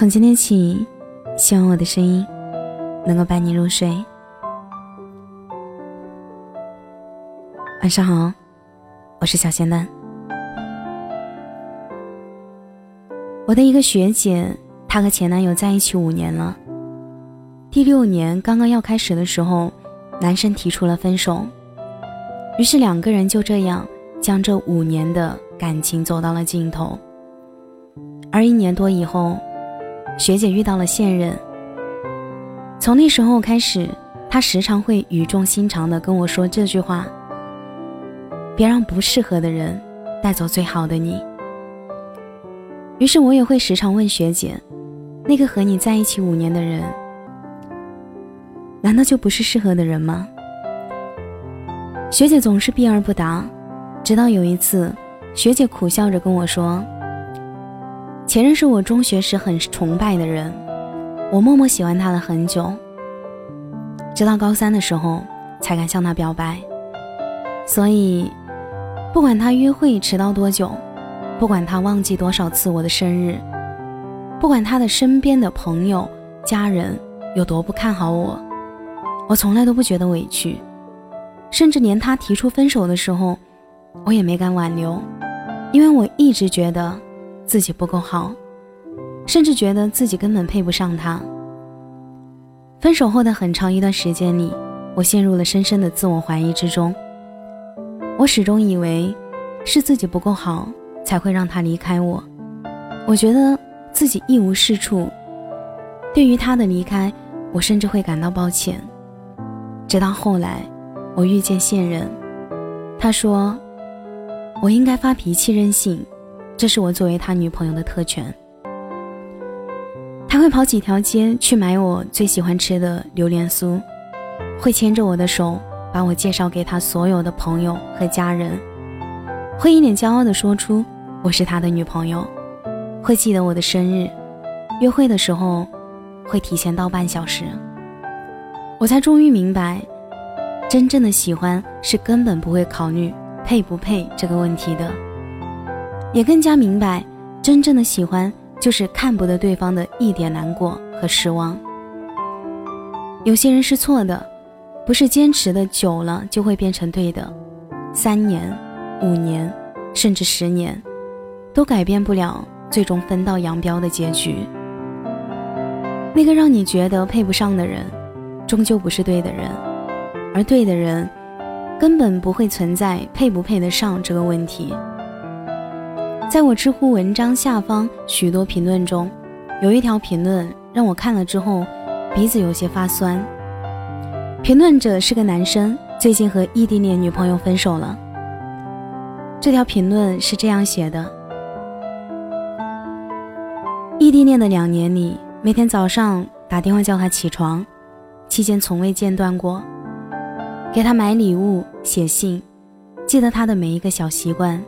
从今天起，希望我的声音能够伴你入睡。晚上好，我是小仙丹。我的一个学姐，她和前男友在一起五年了。第六年刚刚要开始的时候，男生提出了分手，于是两个人就这样将这五年的感情走到了尽头。而一年多以后，学姐遇到了现任。从那时候开始，她时常会语重心长地跟我说这句话：“别让不适合的人带走最好的你。”于是我也会时常问学姐：“那个和你在一起五年的人，难道就不是适合的人吗？”学姐总是避而不答，直到有一次，学姐苦笑着跟我说。前任是我中学时很崇拜的人，我默默喜欢他了很久，直到高三的时候才敢向他表白。所以，不管他约会迟到多久，不管他忘记多少次我的生日，不管他的身边的朋友、家人有多不看好我，我从来都不觉得委屈，甚至连他提出分手的时候，我也没敢挽留，因为我一直觉得。自己不够好，甚至觉得自己根本配不上他。分手后的很长一段时间里，我陷入了深深的自我怀疑之中。我始终以为是自己不够好，才会让他离开我。我觉得自己一无是处，对于他的离开，我甚至会感到抱歉。直到后来，我遇见现任，他说我应该发脾气任性。这是我作为他女朋友的特权。他会跑几条街去买我最喜欢吃的榴莲酥，会牵着我的手把我介绍给他所有的朋友和家人，会一脸骄傲地说出我是他的女朋友，会记得我的生日，约会的时候会提前到半小时。我才终于明白，真正的喜欢是根本不会考虑配不配这个问题的。也更加明白，真正的喜欢就是看不得对方的一点难过和失望。有些人是错的，不是坚持的久了就会变成对的。三年、五年，甚至十年，都改变不了最终分道扬镳的结局。那个让你觉得配不上的人，终究不是对的人，而对的人，根本不会存在配不配得上这个问题。在我知乎文章下方许多评论中，有一条评论让我看了之后鼻子有些发酸。评论者是个男生，最近和异地恋女朋友分手了。这条评论是这样写的：异地恋的两年里，每天早上打电话叫他起床，期间从未间断过，给他买礼物、写信，记得他的每一个小习惯。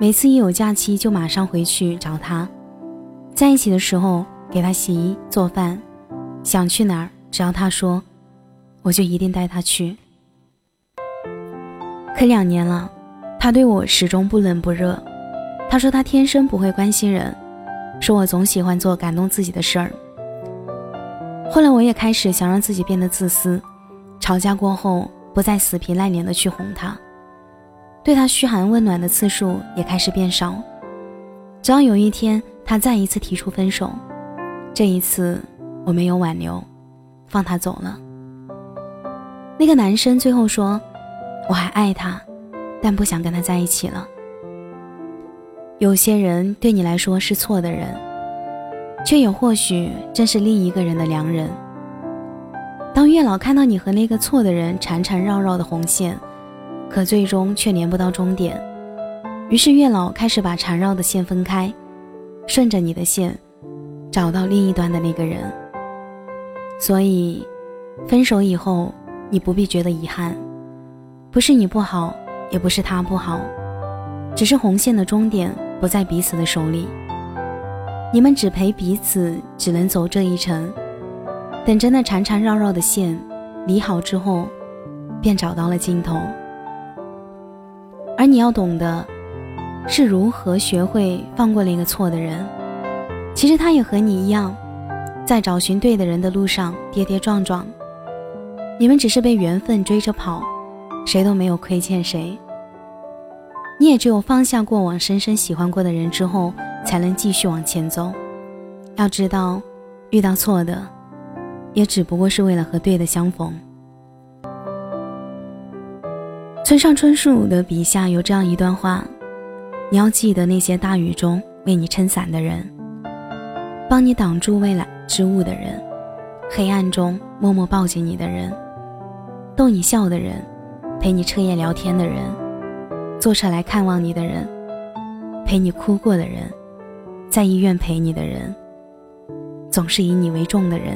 每次一有假期就马上回去找他，在一起的时候给他洗衣做饭，想去哪儿只要他说，我就一定带他去。可两年了，他对我始终不冷不热。他说他天生不会关心人，说我总喜欢做感动自己的事儿。后来我也开始想让自己变得自私，吵架过后不再死皮赖脸的去哄他。对他嘘寒问暖的次数也开始变少，直到有一天，他再一次提出分手。这一次，我没有挽留，放他走了。那个男生最后说：“我还爱他，但不想跟他在一起了。”有些人对你来说是错的人，却也或许正是另一个人的良人。当月老看到你和那个错的人缠缠绕绕的红线。可最终却连不到终点，于是月老开始把缠绕的线分开，顺着你的线，找到另一端的那个人。所以，分手以后你不必觉得遗憾，不是你不好，也不是他不好，只是红线的终点不在彼此的手里，你们只陪彼此，只能走这一程，等着那缠缠绕绕的线理好之后，便找到了尽头。而你要懂得，是如何学会放过那个错的人。其实他也和你一样，在找寻对的人的路上跌跌撞撞。你们只是被缘分追着跑，谁都没有亏欠谁。你也只有放下过往深深喜欢过的人之后，才能继续往前走。要知道，遇到错的，也只不过是为了和对的相逢。村上春树的笔下有这样一段话：你要记得那些大雨中为你撑伞的人，帮你挡住未来之雾的人，黑暗中默默抱紧你的人。逗你笑的人，陪你彻夜聊天的人，坐车来看望你的人，陪你哭过的人，在医院陪你的人，总是以你为重的人，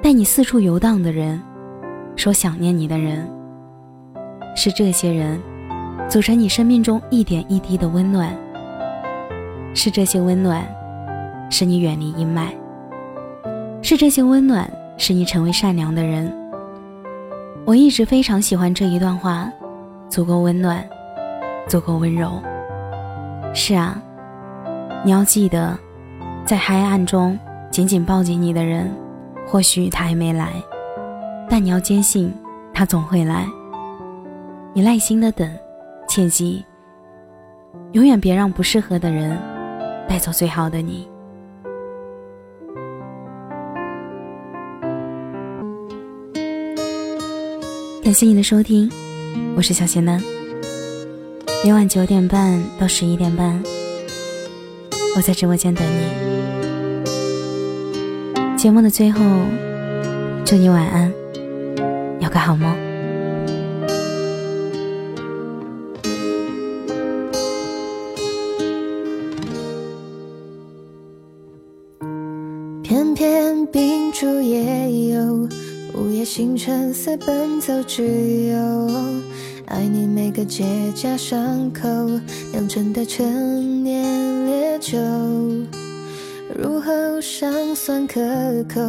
带你四处游荡的人，说想念你的人，是这些人，组成你生命中一点一滴的温暖。是这些温暖，使你远离阴霾。是这些温暖，使你成为善良的人。我一直非常喜欢这一段话，足够温暖，足够温柔。是啊，你要记得，在黑暗中紧紧抱紧你的人，或许他还没来，但你要坚信，他总会来。你耐心的等，切记，永远别让不适合的人带走最好的你。感谢你的收听，我是小贤男。每晚九点半到十一点半，我在直播间等你。节目的最后，祝你晚安，有个好梦。青春似奔走之友，爱你每个结痂伤口酿成的陈年烈酒，入喉尚酸可口，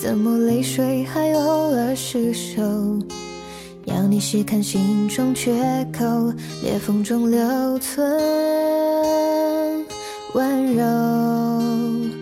怎么泪水还偶尔失守？要你细看心中缺口，裂缝中留存温柔。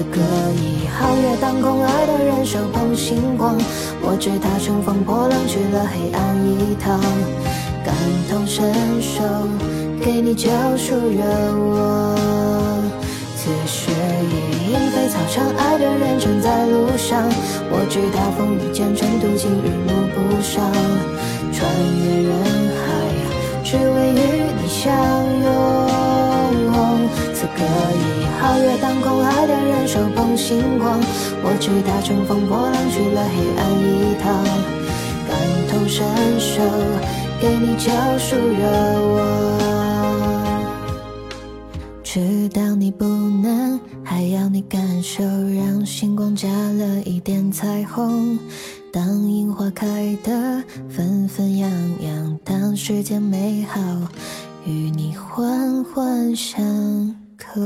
此刻已皓月当空，爱的人手捧星光。我知他乘风破浪去了黑暗一趟，感同身受，给你救赎热望。此时已莺飞草长，爱的人正在路上。我知他风雨兼程，途经日暮不赏，穿越人海，只为与你相拥。此刻已皓月当空，手捧星光。我知他乘风破浪去了黑暗一趟，感同身受，给你救赎热望。知道你不能，还要你感受，让星光加了一点彩虹。当樱花开得纷纷扬扬，当世间美好与你环环相。扣。